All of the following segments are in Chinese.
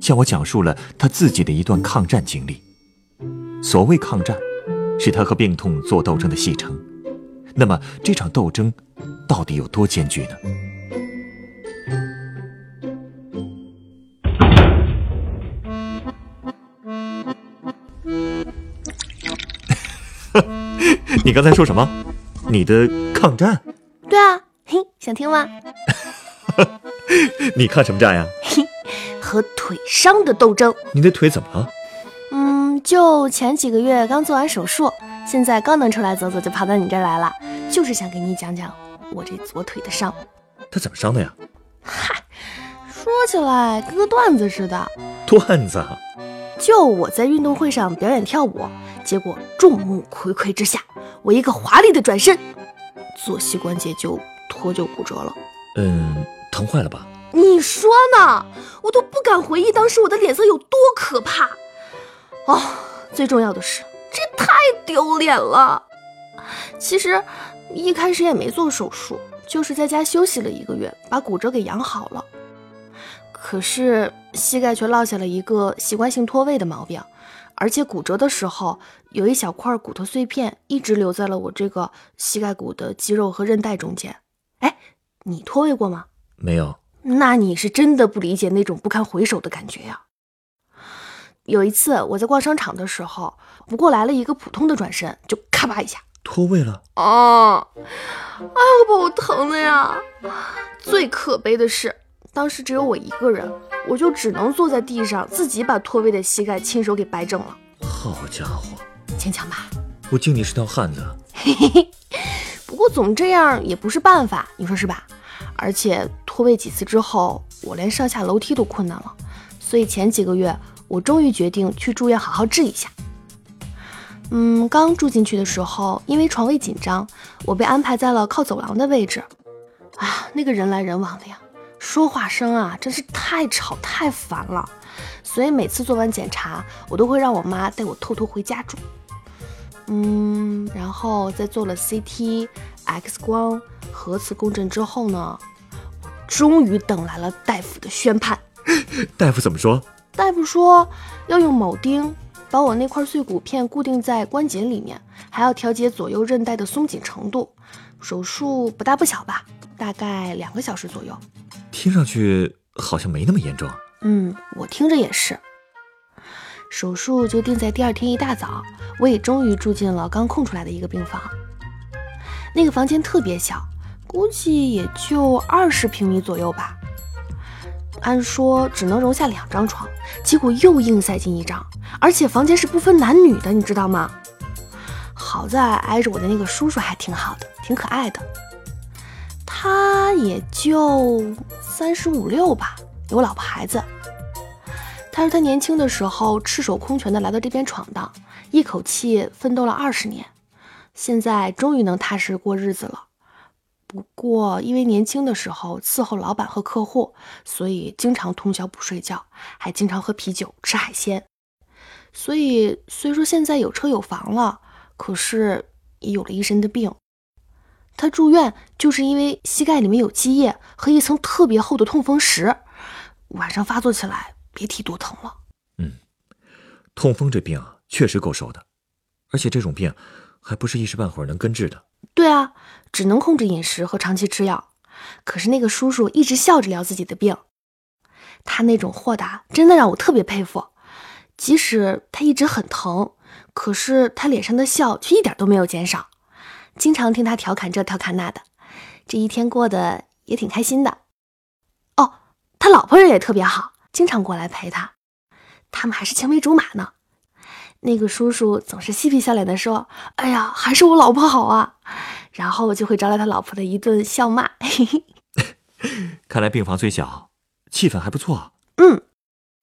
向我讲述了他自己的一段抗战经历。所谓抗战，是他和病痛做斗争的戏称。那么这场斗争到底有多艰巨呢？你刚才说什么？你的抗战？对啊，嘿，想听吗？你抗什么战呀？和腿伤的斗争。你的腿怎么了？嗯，就前几个月刚做完手术，现在刚能出来走走，就跑到你这儿来了，就是想给你讲讲我这左腿的伤。他怎么伤的呀？嗨，说起来跟个段子似的。段子？就我在运动会上表演跳舞，结果众目睽睽之下，我一个华丽的转身，左膝关节就脱臼骨折了。嗯，疼坏了吧？你说呢？我都不敢回忆当时我的脸色有多可怕。哦，最重要的是，这太丢脸了。其实一开始也没做手术，就是在家休息了一个月，把骨折给养好了。可是膝盖却落下了一个习惯性脱位的毛病，而且骨折的时候有一小块骨头碎片一直留在了我这个膝盖骨的肌肉和韧带中间。哎，你脱位过吗？没有。那你是真的不理解那种不堪回首的感觉呀。有一次我在逛商场的时候，不过来了一个普通的转身，就咔吧一下脱位了。哦！哎呦，把我疼的呀！最可悲的是，当时只有我一个人，我就只能坐在地上，自己把脱位的膝盖亲手给掰正了。好家伙，坚强吧？我敬你是条汉子。嘿嘿嘿。不过总这样也不是办法，你说是吧？而且脱位几次之后，我连上下楼梯都困难了，所以前几个月我终于决定去住院好好治一下。嗯，刚住进去的时候，因为床位紧张，我被安排在了靠走廊的位置。啊，那个人来人往的呀，说话声啊，真是太吵太烦了。所以每次做完检查，我都会让我妈带我偷偷回家住。嗯，然后在做了 CT、X 光、核磁共振之后呢，终于等来了大夫的宣判。大夫怎么说？大夫说要用铆钉把我那块碎骨片固定在关节里面，还要调节左右韧带的松紧程度。手术不大不小吧，大概两个小时左右。听上去好像没那么严重。嗯，我听着也是。手术就定在第二天一大早，我也终于住进了刚空出来的一个病房。那个房间特别小，估计也就二十平米左右吧。按说只能容下两张床，结果又硬塞进一张，而且房间是不分男女的，你知道吗？好在挨着我的那个叔叔还挺好的，挺可爱的。他也就三十五六吧，有老婆孩子。他说他年轻的时候赤手空拳的来到这边闯荡，一口气奋斗了二十年，现在终于能踏实过日子了。不过因为年轻的时候伺候老板和客户，所以经常通宵不睡觉，还经常喝啤酒吃海鲜。所以虽说现在有车有房了，可是也有了一身的病。他住院就是因为膝盖里面有积液和一层特别厚的痛风石，晚上发作起来。别提多疼了。嗯，痛风这病啊，确实够受的，而且这种病还不是一时半会儿能根治的。对啊，只能控制饮食和长期吃药。可是那个叔叔一直笑着聊自己的病，他那种豁达真的让我特别佩服。即使他一直很疼，可是他脸上的笑却一点都没有减少。经常听他调侃这调侃那的，这一天过得也挺开心的。哦，他老婆人也特别好。经常过来陪他，他们还是青梅竹马呢。那个叔叔总是嬉皮笑脸的说：“哎呀，还是我老婆好啊。”然后就会招来他老婆的一顿笑骂。看来病房虽小，气氛还不错。嗯，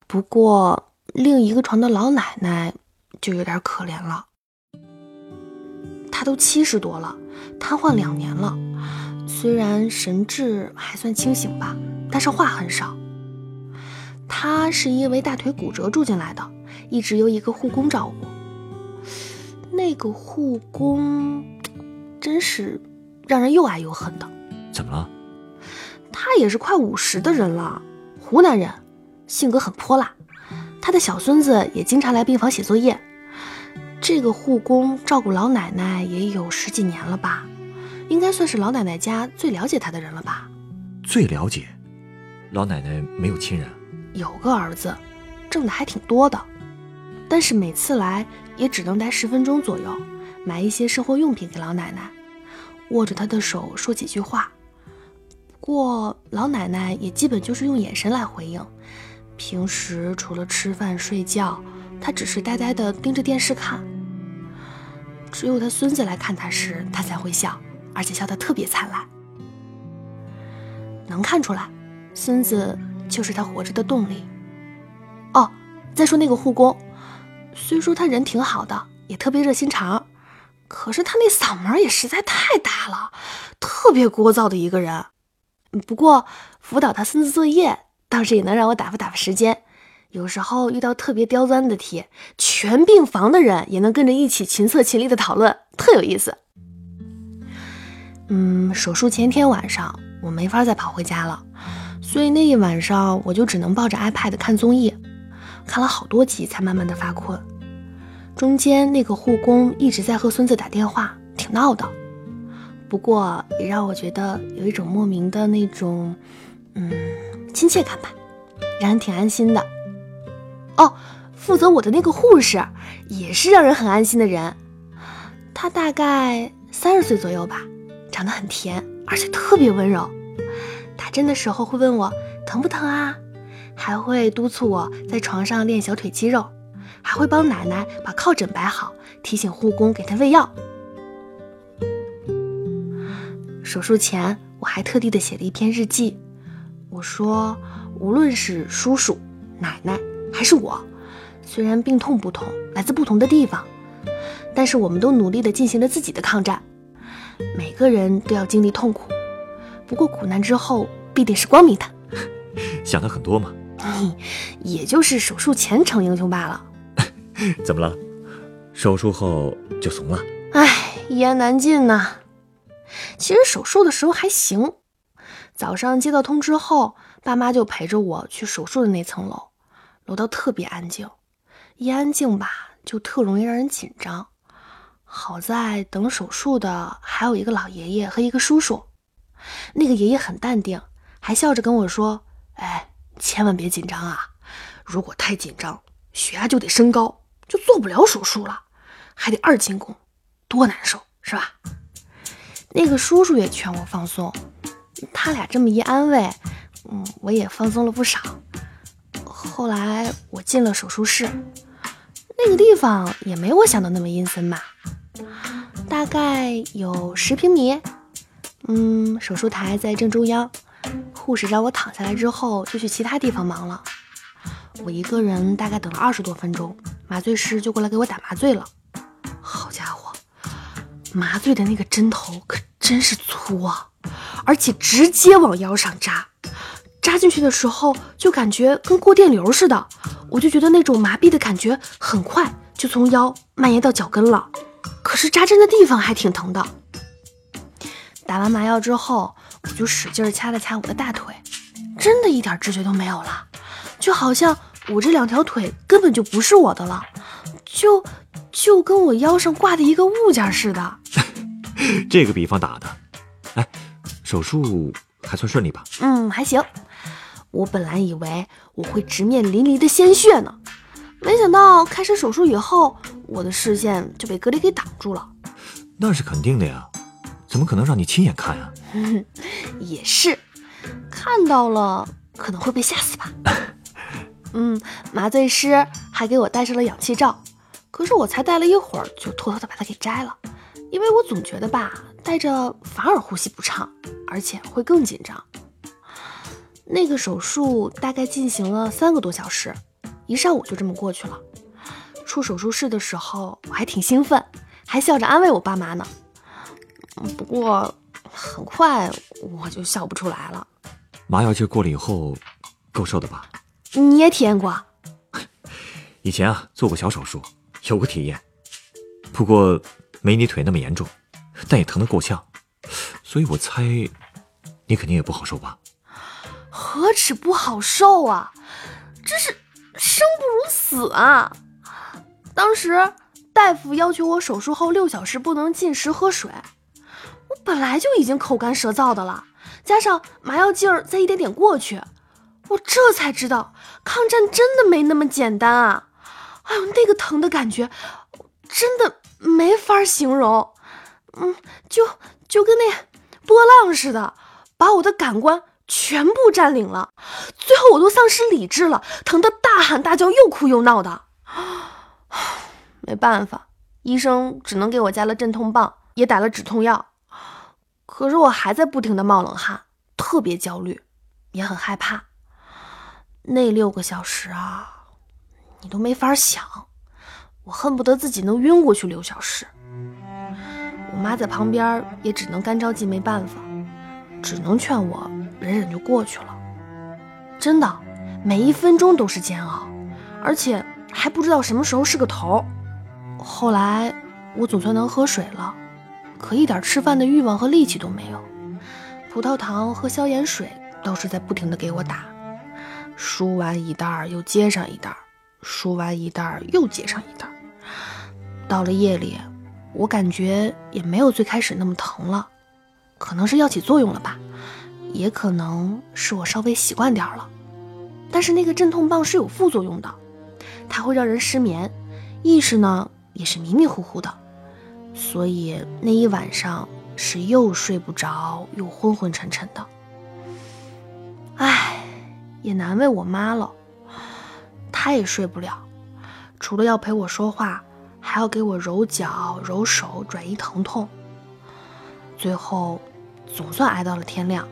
不过另一个床的老奶奶就有点可怜了。她都七十多了，瘫痪两年了，虽然神志还算清醒吧，但是话很少。她是因为大腿骨折住进来的，一直由一个护工照顾。那个护工真是让人又爱又恨的。怎么了？他也是快五十的人了，湖南人，性格很泼辣。他的小孙子也经常来病房写作业。这个护工照顾老奶奶也有十几年了吧，应该算是老奶奶家最了解他的人了吧。最了解，老奶奶没有亲人？有个儿子，挣的还挺多的，但是每次来也只能待十分钟左右，买一些生活用品给老奶奶，握着她的手说几句话。不过老奶奶也基本就是用眼神来回应，平时除了吃饭睡觉，她只是呆呆的盯着电视看。只有她孙子来看她时，她才会笑，而且笑得特别灿烂。能看出来，孙子就是她活着的动力。哦，再说那个护工，虽说他人挺好的，也特别热心肠，可是他那嗓门也实在太大了，特别聒噪的一个人。不过辅导他孙子作业倒是也能让我打发打发时间。有时候遇到特别刁钻的题，全病房的人也能跟着一起群策群力的讨论，特有意思。嗯，手术前一天晚上我没法再跑回家了，所以那一晚上我就只能抱着 iPad 看综艺，看了好多集才慢慢的发困。中间那个护工一直在和孙子打电话，挺闹的。不过也让我觉得有一种莫名的那种，嗯，亲切感吧，让人挺安心的。哦，负责我的那个护士也是让人很安心的人，她大概三十岁左右吧，长得很甜，而且特别温柔。打针的时候会问我疼不疼啊，还会督促我在床上练小腿肌肉，还会帮奶奶把靠枕摆好，提醒护工给她喂药。手术前，我还特地的写了一篇日记。我说，无论是叔叔、奶奶还是我，虽然病痛不同，来自不同的地方，但是我们都努力的进行了自己的抗战。每个人都要经历痛苦，不过苦难之后必定是光明的。想的很多嘛，也就是手术前逞英雄罢了。怎么了？手术后就怂了？唉，一言难尽呐。其实手术的时候还行，早上接到通知后，爸妈就陪着我去手术的那层楼。楼道特别安静，一安静吧，就特容易让人紧张。好在等手术的还有一个老爷爷和一个叔叔，那个爷爷很淡定，还笑着跟我说：“哎，千万别紧张啊！如果太紧张，血压就得升高，就做不了手术了，还得二进宫，多难受，是吧？”那个叔叔也劝我放松，他俩这么一安慰，嗯，我也放松了不少。后来我进了手术室，那个地方也没我想的那么阴森吧，大概有十平米。嗯，手术台在正中央，护士让我躺下来之后就去其他地方忙了。我一个人大概等了二十多分钟，麻醉师就过来给我打麻醉了。好家伙！麻醉的那个针头可真是粗啊，而且直接往腰上扎，扎进去的时候就感觉跟过电流似的，我就觉得那种麻痹的感觉很快就从腰蔓延到脚跟了。可是扎针的地方还挺疼的。打完麻药之后，我就使劲掐了掐我的大腿，真的一点知觉都没有了，就好像我这两条腿根本就不是我的了，就。就跟我腰上挂的一个物件似的，这个比方打的，哎，手术还算顺利吧？嗯，还行。我本来以为我会直面淋漓的鲜血呢，没想到开始手术以后，我的视线就被隔离给挡住了。那是肯定的呀，怎么可能让你亲眼看呀？也是，看到了可能会被吓死吧。嗯，麻醉师还给我戴上了氧气罩。可是我才戴了一会儿，就偷偷的把它给摘了，因为我总觉得吧，戴着反而呼吸不畅，而且会更紧张。那个手术大概进行了三个多小时，一上午就这么过去了。出手术室的时候，我还挺兴奋，还笑着安慰我爸妈呢。不过很快我就笑不出来了。麻药劲过了以后，够受的吧？你也体验过？以前啊，做过小手术，有过体验。不过没你腿那么严重，但也疼得够呛。所以我猜，你肯定也不好受吧？何止不好受啊，这是生不如死啊！当时大夫要求我手术后六小时不能进食喝水，我本来就已经口干舌燥的了，加上麻药劲儿再一点点过去，我这才知道抗战真的没那么简单啊！哎呦，那个疼的感觉，真的没法形容，嗯，就就跟那波浪似的，把我的感官全部占领了，最后我都丧失理智了，疼得大喊大叫，又哭又闹的。没办法，医生只能给我加了镇痛棒，也打了止痛药。可是我还在不停的冒冷汗，特别焦虑，也很害怕。那六个小时啊，你都没法想，我恨不得自己能晕过去六小时。我妈在旁边也只能干着急，没办法，只能劝我忍忍就过去了。真的，每一分钟都是煎熬，而且还不知道什么时候是个头。后来我总算能喝水了，可一点吃饭的欲望和力气都没有。葡萄糖和消炎水都是在不停的给我打，输完一袋又接上一袋，输完一袋又接上一袋。到了夜里，我感觉也没有最开始那么疼了，可能是药起作用了吧，也可能是我稍微习惯点了。但是那个镇痛棒是有副作用的，它会让人失眠，意识呢。也是迷迷糊糊的，所以那一晚上是又睡不着，又昏昏沉沉的。唉，也难为我妈了，她也睡不了，除了要陪我说话，还要给我揉脚、揉手，转移疼痛。最后，总算挨到了天亮。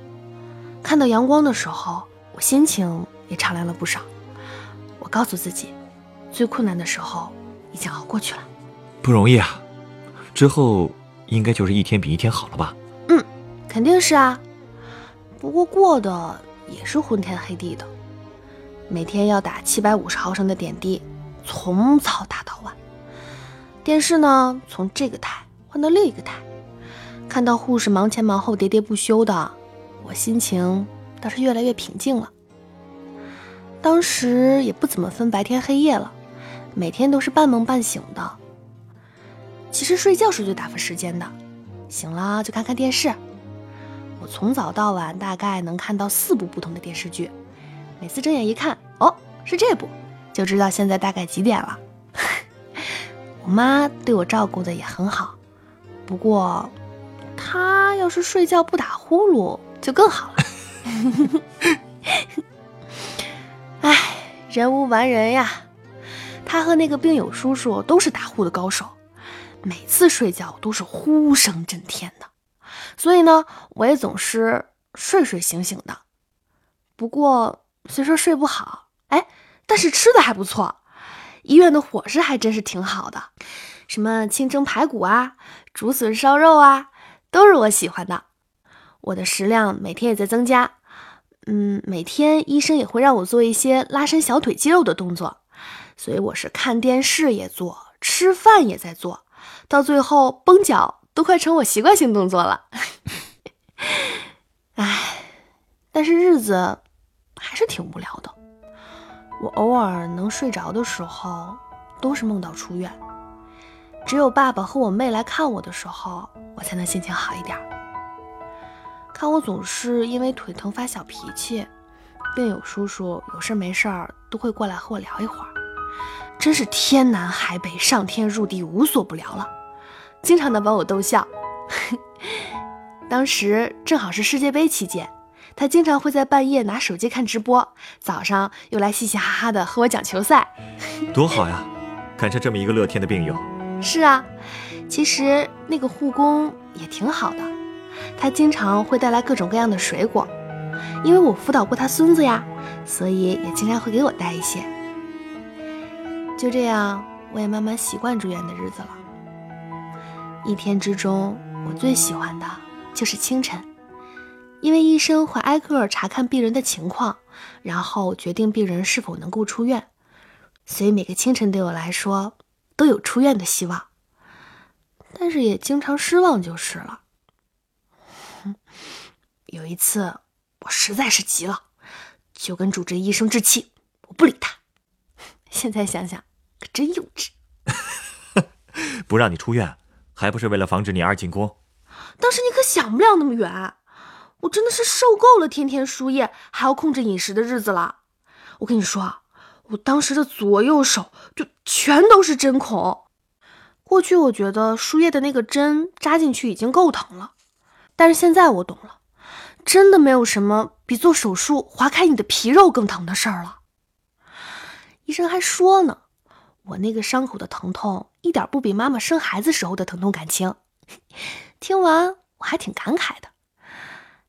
看到阳光的时候，我心情也敞亮了不少。我告诉自己，最困难的时候已经熬过去了。不容易啊，之后应该就是一天比一天好了吧？嗯，肯定是啊。不过过的也是昏天黑地的，每天要打七百五十毫升的点滴，从早打到晚。电视呢，从这个台换到另一个台，看到护士忙前忙后、喋喋不休的，我心情倒是越来越平静了。当时也不怎么分白天黑夜了，每天都是半梦半醒的。其实睡觉是最打发时间的，醒了就看看电视。我从早到晚大概能看到四部不同的电视剧，每次睁眼一看，哦，是这部，就知道现在大概几点了。我妈对我照顾的也很好，不过她要是睡觉不打呼噜就更好了。哎，人无完人呀，她和那个病友叔叔都是打呼的高手。每次睡觉都是呼声震天的，所以呢，我也总是睡睡醒醒的。不过虽说睡不好，哎，但是吃的还不错。医院的伙食还真是挺好的，什么清蒸排骨啊、竹笋烧肉啊，都是我喜欢的。我的食量每天也在增加，嗯，每天医生也会让我做一些拉伸小腿肌肉的动作，所以我是看电视也做，吃饭也在做。到最后，绷脚都快成我习惯性动作了。唉，但是日子还是挺无聊的。我偶尔能睡着的时候，都是梦到出院。只有爸爸和我妹来看我的时候，我才能心情好一点。看我总是因为腿疼发小脾气，病友叔叔有事没事儿都会过来和我聊一会儿。真是天南海北、上天入地，无所不聊了，经常的把我逗笑。当时正好是世界杯期间，他经常会在半夜拿手机看直播，早上又来嘻嘻哈哈的和我讲球赛，多好呀！赶上这么一个乐天的病友。是啊，其实那个护工也挺好的，他经常会带来各种各样的水果，因为我辅导过他孙子呀，所以也经常会给我带一些。就这样，我也慢慢习惯住院的日子了。一天之中，我最喜欢的就是清晨，因为医生会挨个查看病人的情况，然后决定病人是否能够出院，所以每个清晨对我来说都有出院的希望。但是也经常失望就是了。有一次，我实在是急了，就跟主治医生置气，我不理他。现在想想，可真幼稚。不让你出院，还不是为了防止你二进宫？当时你可想不了那么远，我真的是受够了天天输液还要控制饮食的日子了。我跟你说，我当时的左右手就全都是针孔。过去我觉得输液的那个针扎进去已经够疼了，但是现在我懂了，真的没有什么比做手术划开你的皮肉更疼的事儿了。医生还说呢，我那个伤口的疼痛一点不比妈妈生孩子时候的疼痛感轻。听完我还挺感慨的。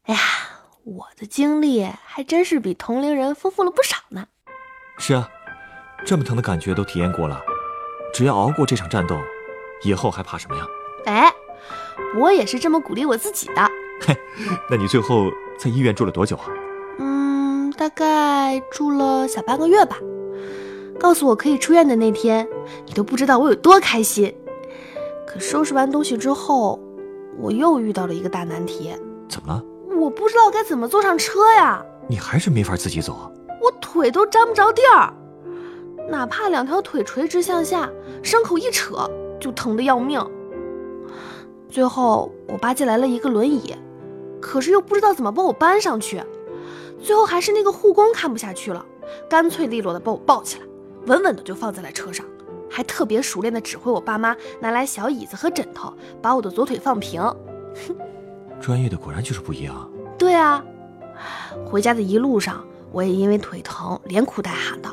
哎呀，我的经历还真是比同龄人丰富了不少呢。是啊，这么疼的感觉都体验过了，只要熬过这场战斗。以后还怕什么呀？哎，我也是这么鼓励我自己的。嘿，那你最后在医院住了多久啊？嗯，大概住了小半个月吧。告诉我可以出院的那天，你都不知道我有多开心。可收拾完东西之后，我又遇到了一个大难题。怎么了？我不知道该怎么坐上车呀。你还是没法自己走？我腿都沾不着地儿，哪怕两条腿垂直向下，伤口一扯。就疼得要命，最后我爸借来了一个轮椅，可是又不知道怎么帮我搬上去，最后还是那个护工看不下去了，干脆利落的把我抱起来，稳稳的就放在了车上，还特别熟练的指挥我爸妈拿来小椅子和枕头，把我的左腿放平。专业的果然就是不一样。对啊，回家的一路上，我也因为腿疼连哭带喊的。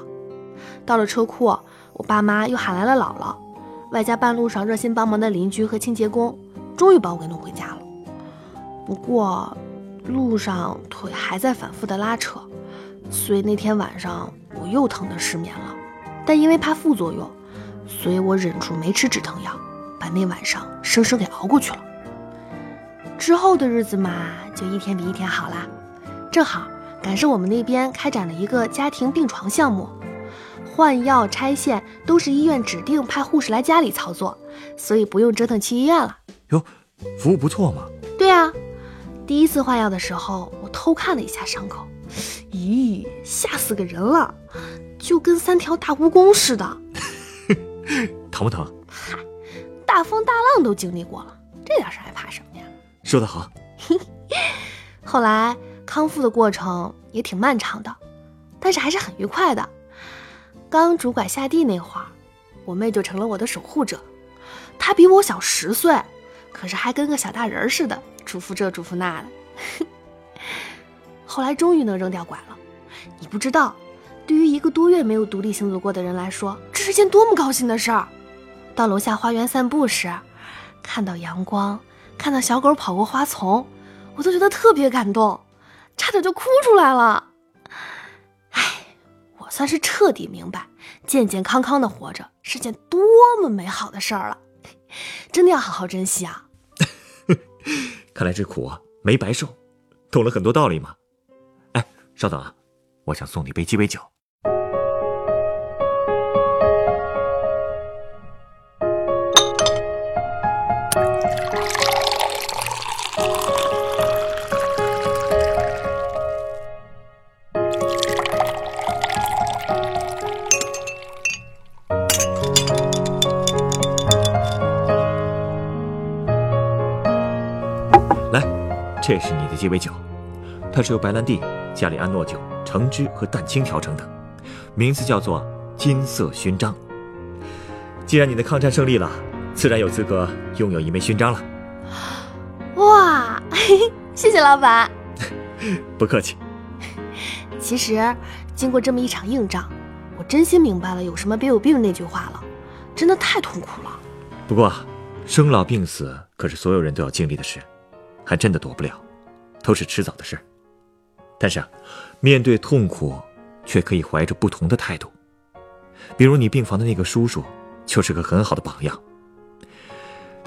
到了车库，我爸妈又喊来了姥姥。外加半路上热心帮忙的邻居和清洁工，终于把我给弄回家了。不过，路上腿还在反复的拉扯，所以那天晚上我又疼得失眠了。但因为怕副作用，所以我忍住没吃止疼药，把那晚上生生给熬过去了。之后的日子嘛，就一天比一天好啦。正好赶上我们那边开展了一个家庭病床项目。换药、拆线都是医院指定派护士来家里操作，所以不用折腾去医院了。哟，服务不错嘛。对啊，第一次换药的时候，我偷看了一下伤口，咦，吓死个人了，就跟三条大蜈蚣似的。疼不疼？嗨，大风大浪都经历过了，这点事还怕什么呀？说得好。后来康复的过程也挺漫长的，但是还是很愉快的。刚拄拐下地那会儿，我妹就成了我的守护者。她比我小十岁，可是还跟个小大人似的，嘱咐这嘱咐那的。后来终于能扔掉拐了。你不知道，对于一个多月没有独立行走过的人来说，这是件多么高兴的事儿。到楼下花园散步时，看到阳光，看到小狗跑过花丛，我都觉得特别感动，差点就哭出来了。算是彻底明白，健健康康的活着是件多么美好的事儿了，真的要好好珍惜啊！看来这苦啊没白受，懂了很多道理嘛。哎，稍等啊，我想送你杯鸡尾酒。这是你的鸡尾酒，它是由白兰地、加里安诺酒、橙汁和蛋清调成的，名字叫做“金色勋章”。既然你的抗战胜利了，自然有资格拥有一枚勋章了。哇，谢谢老板。不客气。其实，经过这么一场硬仗，我真心明白了“有什么别有病”那句话了，真的太痛苦了。不过，生老病死可是所有人都要经历的事。还真的躲不了，都是迟早的事儿。但是，面对痛苦，却可以怀着不同的态度。比如你病房的那个叔叔，就是个很好的榜样。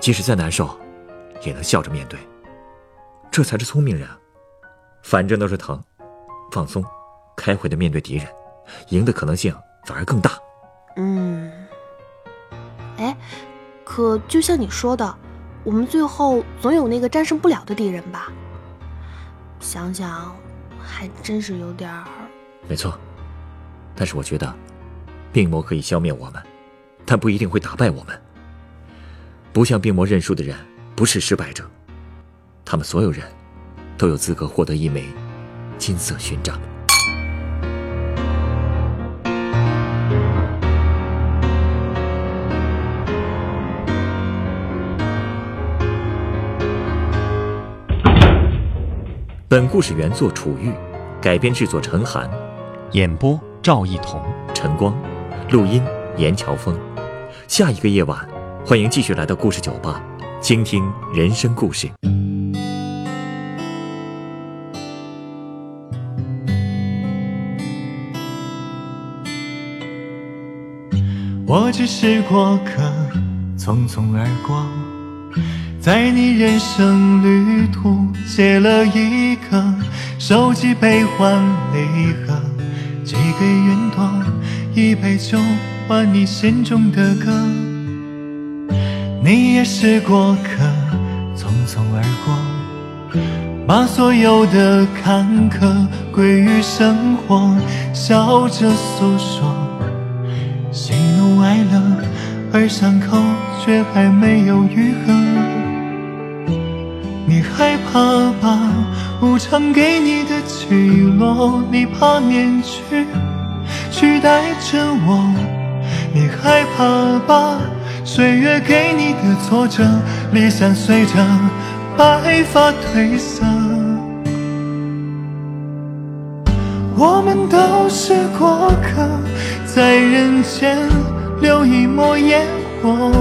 即使再难受，也能笑着面对，这才是聪明人啊。反正都是疼，放松，开会的面对敌人，赢的可能性反而更大。嗯，哎，可就像你说的，我们最后总有那个战胜不了的敌人吧？想想，还真是有点儿。没错，但是我觉得，病魔可以消灭我们，但不一定会打败我们。不向病魔认输的人，不是失败者，他们所有人。都有资格获得一枚金色勋章。本故事原作《楚玉》，改编制作陈寒，演播赵一彤、陈光，录音严乔峰。下一个夜晚，欢迎继续来到故事酒吧，倾听人生故事。我只是过客，匆匆而过，在你人生旅途写了一个手机悲欢离合，寄给云朵一杯酒，换你心中的歌。你也是过客，匆匆而过，把所有的坎坷归于生活，笑着诉说。喜怒哀乐，而伤口却还没有愈合。你害怕吧无常给你的起落，你怕面具取代着我。你害怕把岁月给你的挫折，理想随着白发褪色。我们都是过客。在人间留一抹烟火，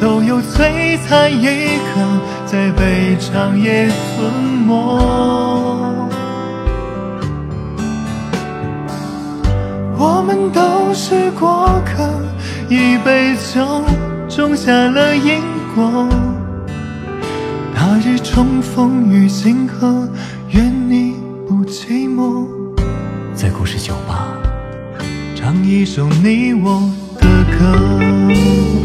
都有璀璨一刻在被长夜吞没。我们都是过客，一杯酒种下了因果。那日重逢于星河，愿你不寂寞。在故事酒吧。唱一首你我的歌。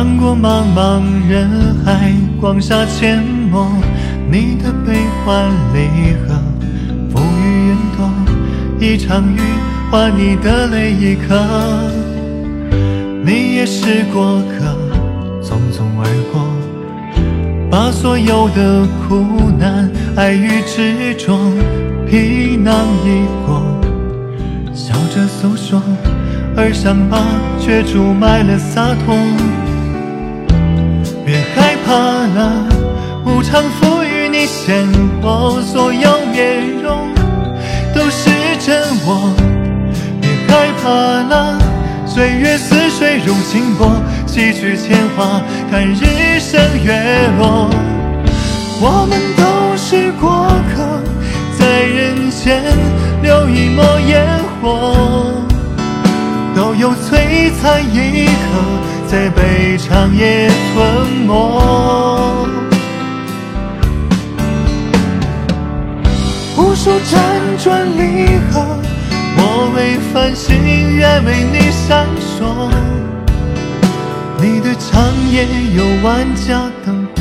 穿过茫茫人海，广厦阡陌。你的悲欢离合，浮于云朵，一场雨换你的泪一颗。你也是过客，匆匆而过，把所有的苦难、爱与执着皮囊一过，笑着诉说，而伤疤却注满了洒脱。怕了，无常赋予。你鲜活所有面容都是真我，别害怕了，岁月似水如清波，几曲铅华，看日升月落。我们都是过客，在人间留一抹烟火，都有璀璨一刻，在被长夜吞没。无数辗转离合，我为繁星，愿为你闪烁。你的长夜有万家灯火，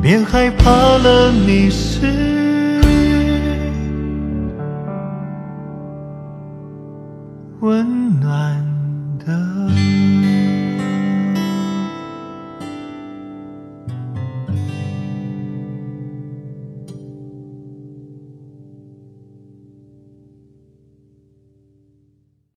别害怕了，你是